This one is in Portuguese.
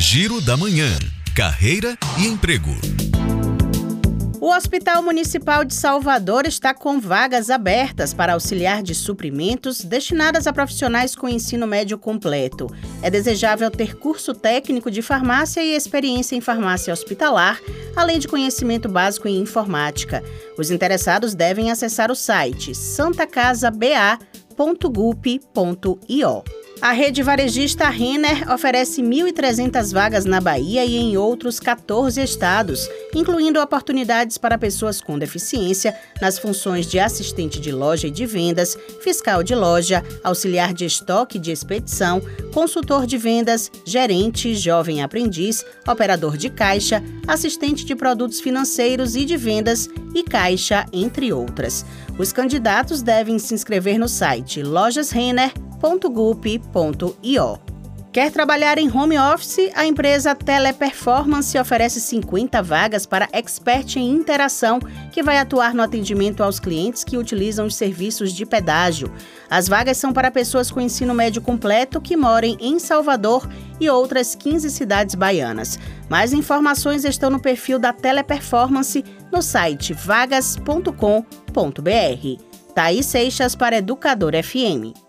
Giro da Manhã. Carreira e emprego. O Hospital Municipal de Salvador está com vagas abertas para auxiliar de suprimentos destinadas a profissionais com ensino médio completo. É desejável ter curso técnico de farmácia e experiência em farmácia hospitalar, além de conhecimento básico em informática. Os interessados devem acessar o site santacasaba.gup.io. A rede varejista Renner oferece 1.300 vagas na Bahia e em outros 14 estados, incluindo oportunidades para pessoas com deficiência nas funções de assistente de loja e de vendas, fiscal de loja, auxiliar de estoque de expedição, consultor de vendas, gerente, jovem aprendiz, operador de caixa, assistente de produtos financeiros e de vendas e caixa, entre outras. Os candidatos devem se inscrever no site Lojas www.gup.io. Quer trabalhar em home office? A empresa Teleperformance oferece 50 vagas para expert em interação, que vai atuar no atendimento aos clientes que utilizam os serviços de pedágio. As vagas são para pessoas com ensino médio completo que morem em Salvador e outras 15 cidades baianas. Mais informações estão no perfil da Teleperformance no site vagas.com.br. Thaís Seixas para Educador FM.